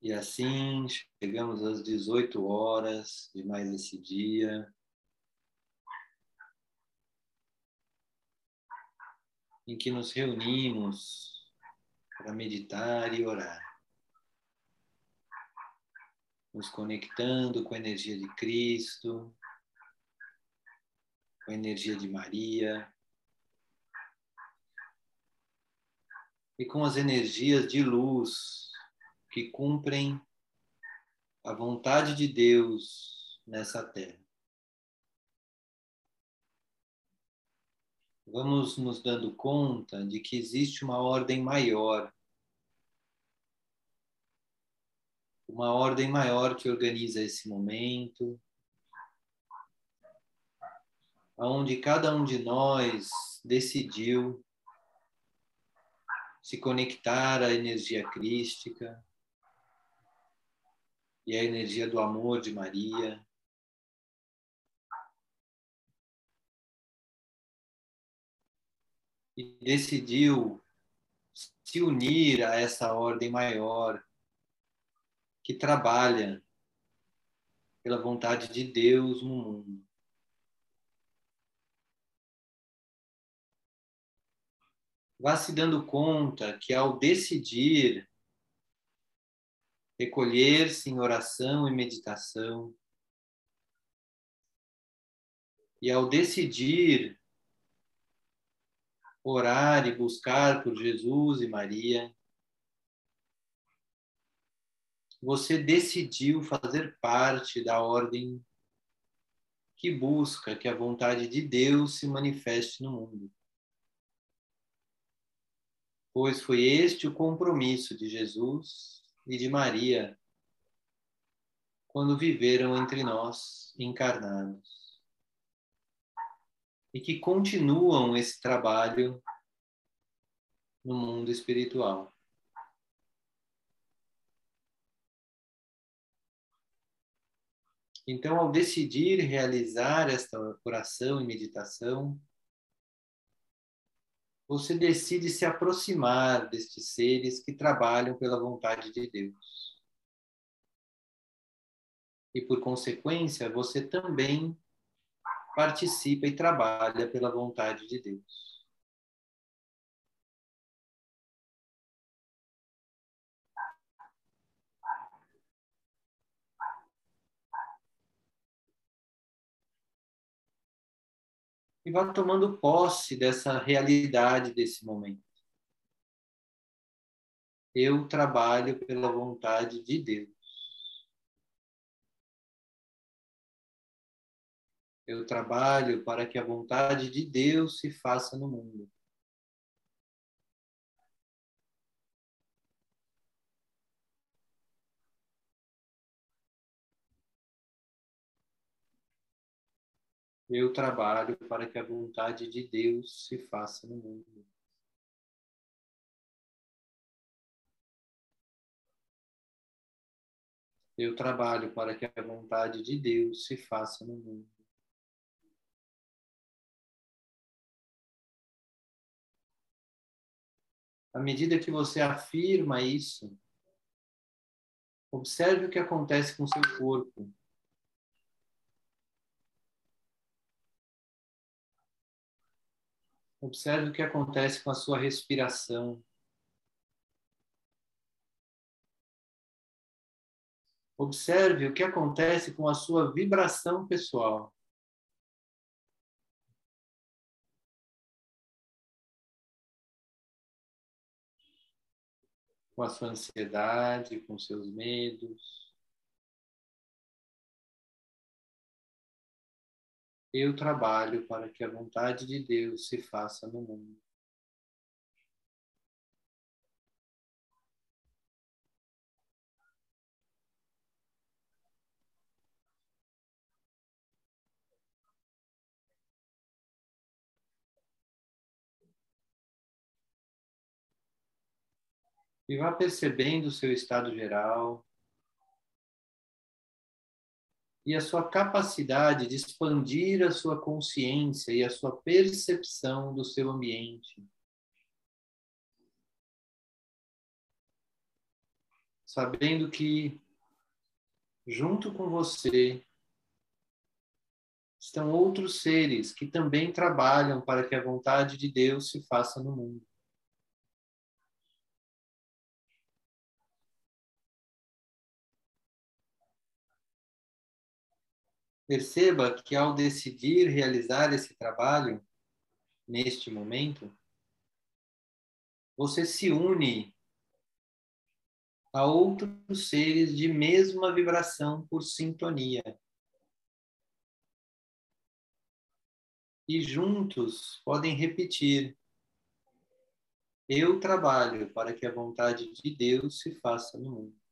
E assim chegamos às 18 horas de mais esse dia. Em que nos reunimos para meditar e orar. Nos conectando com a energia de Cristo, com a energia de Maria e com as energias de luz que cumprem a vontade de Deus nessa terra. Vamos nos dando conta de que existe uma ordem maior, uma ordem maior que organiza esse momento, onde cada um de nós decidiu se conectar à energia crística, e a energia do amor de Maria. E decidiu se unir a essa ordem maior que trabalha pela vontade de Deus no mundo. Vá se dando conta que ao decidir recolher-se em oração e meditação. E ao decidir orar e buscar por Jesus e Maria, você decidiu fazer parte da ordem que busca que a vontade de Deus se manifeste no mundo. Pois foi este o compromisso de Jesus e de Maria quando viveram entre nós encarnados e que continuam esse trabalho no mundo espiritual. Então, ao decidir realizar esta oração e meditação, você decide se aproximar destes seres que trabalham pela vontade de Deus. E por consequência, você também participa e trabalha pela vontade de Deus. E vá tomando posse dessa realidade desse momento. Eu trabalho pela vontade de Deus. Eu trabalho para que a vontade de Deus se faça no mundo. Eu trabalho para que a vontade de Deus se faça no mundo. Eu trabalho para que a vontade de Deus se faça no mundo. À medida que você afirma isso, observe o que acontece com seu corpo. Observe o que acontece com a sua respiração. Observe o que acontece com a sua vibração pessoal. Com a sua ansiedade, com seus medos. Eu trabalho para que a vontade de Deus se faça no mundo. E vá percebendo o seu estado geral, e a sua capacidade de expandir a sua consciência e a sua percepção do seu ambiente. sabendo que junto com você estão outros seres que também trabalham para que a vontade de Deus se faça no mundo. Perceba que ao decidir realizar esse trabalho, neste momento, você se une a outros seres de mesma vibração por sintonia. E juntos podem repetir: Eu trabalho para que a vontade de Deus se faça no mundo.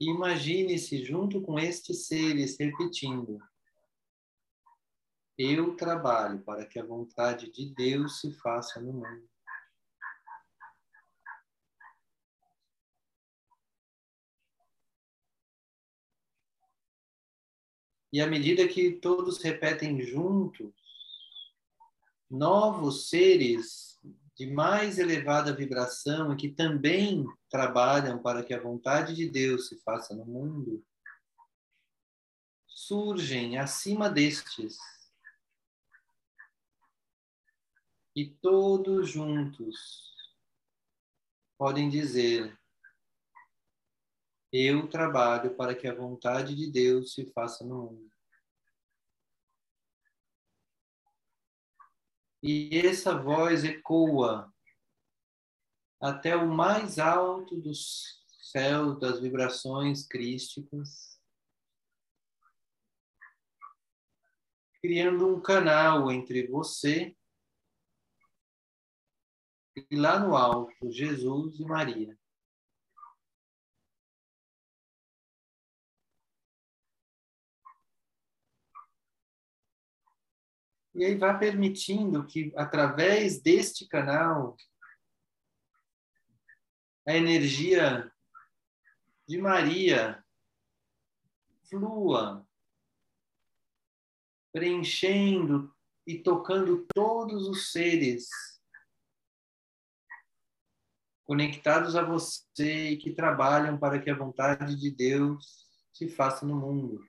Imagine-se junto com estes seres repetindo: Eu trabalho para que a vontade de Deus se faça no mundo. E à medida que todos repetem juntos, novos seres de mais elevada vibração e que também trabalham para que a vontade de Deus se faça no mundo, surgem acima destes. E todos juntos podem dizer: Eu trabalho para que a vontade de Deus se faça no mundo. E essa voz ecoa até o mais alto dos céus das vibrações crísticas, criando um canal entre você e lá no alto Jesus e Maria. E aí vai permitindo que, através deste canal, a energia de Maria flua, preenchendo e tocando todos os seres conectados a você e que trabalham para que a vontade de Deus se faça no mundo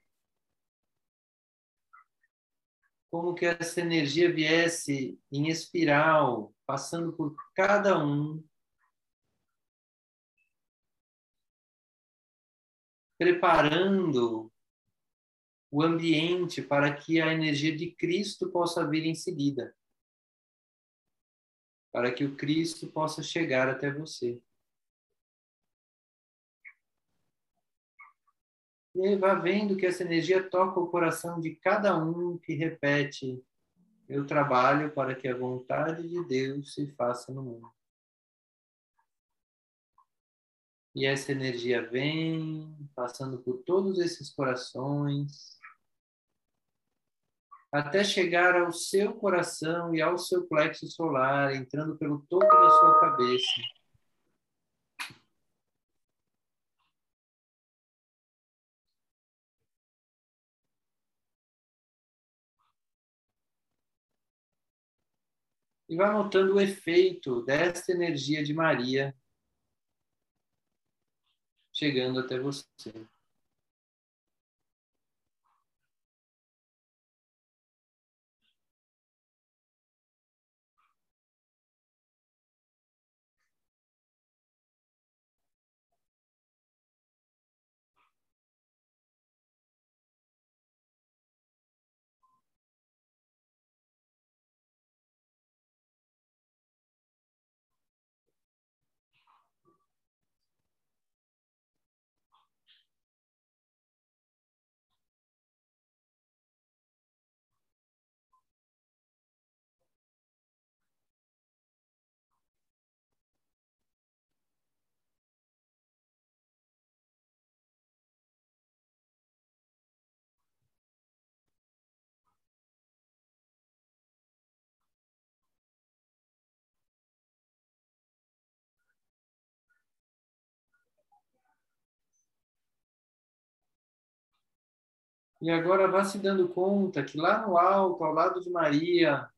como que essa energia viesse em espiral, passando por cada um, preparando o ambiente para que a energia de Cristo possa vir em seguida, para que o Cristo possa chegar até você. E aí vai vendo que essa energia toca o coração de cada um que repete: Eu trabalho para que a vontade de Deus se faça no mundo. E essa energia vem passando por todos esses corações, até chegar ao seu coração e ao seu plexo solar, entrando pelo topo da sua cabeça. E vai notando o efeito desta energia de Maria chegando até você. E agora vá se dando conta que lá no alto, ao lado de Maria,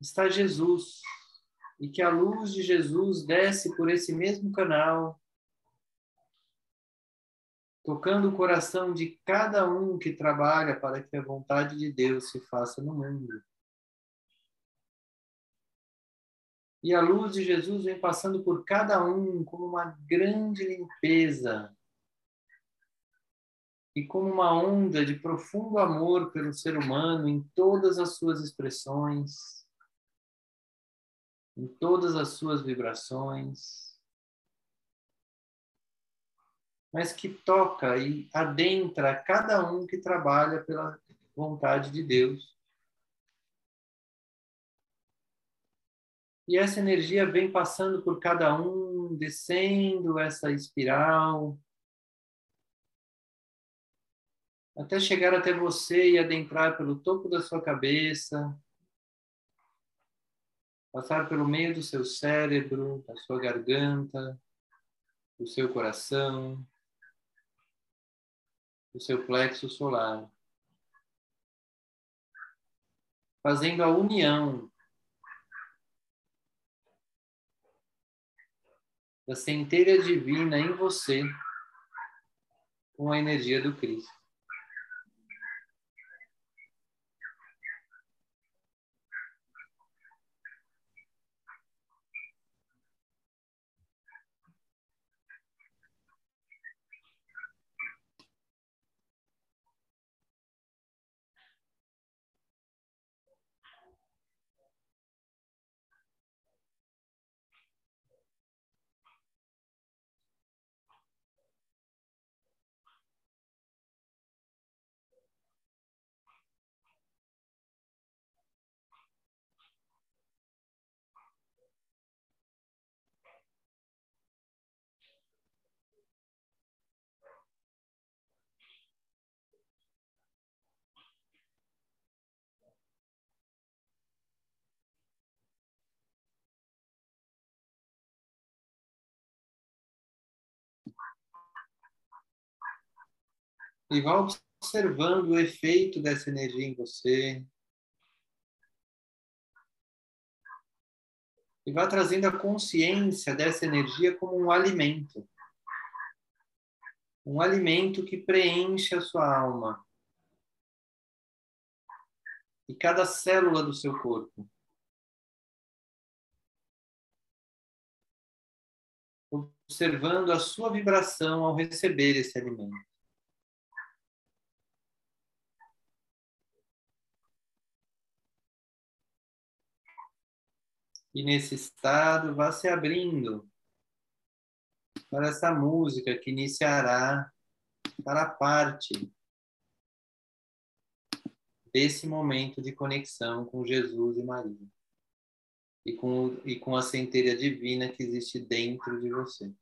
está Jesus. E que a luz de Jesus desce por esse mesmo canal, tocando o coração de cada um que trabalha para que a vontade de Deus se faça no mundo. E a luz de Jesus vem passando por cada um como uma grande limpeza e como uma onda de profundo amor pelo ser humano em todas as suas expressões, em todas as suas vibrações, mas que toca e adentra cada um que trabalha pela vontade de Deus. E essa energia vem passando por cada um, descendo essa espiral, até chegar até você e adentrar pelo topo da sua cabeça, passar pelo meio do seu cérebro, da sua garganta, do seu coração, do seu plexo solar, fazendo a união da centelha divina em você com a energia do Cristo. E vá observando o efeito dessa energia em você. E vá trazendo a consciência dessa energia como um alimento. Um alimento que preenche a sua alma. E cada célula do seu corpo. Observando a sua vibração ao receber esse alimento. E nesse estado, vá se abrindo para essa música que iniciará para parte desse momento de conexão com Jesus e Maria. E com, e com a centelha divina que existe dentro de você.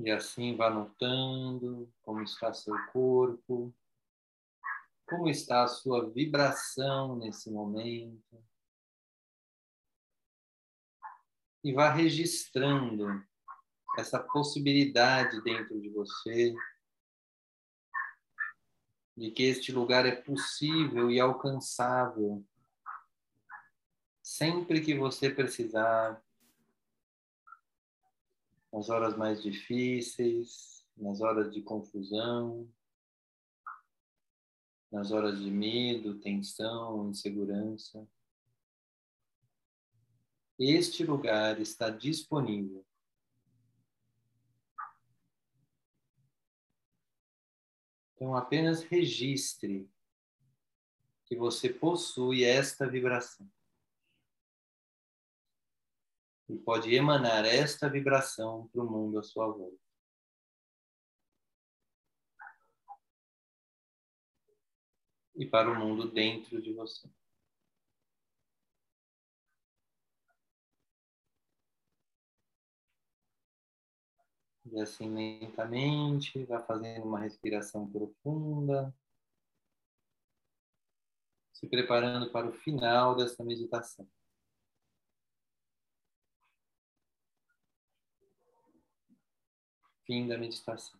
E assim vá notando como está seu corpo, como está a sua vibração nesse momento. E vá registrando essa possibilidade dentro de você de que este lugar é possível e alcançável sempre que você precisar, nas horas mais difíceis, nas horas de confusão, nas horas de medo, tensão, insegurança. Este lugar está disponível Então, apenas registre que você possui esta vibração. E pode emanar esta vibração para o mundo à sua volta. E para o mundo dentro de você. E assim lentamente, vá fazendo uma respiração profunda, se preparando para o final dessa meditação. Fim da meditação.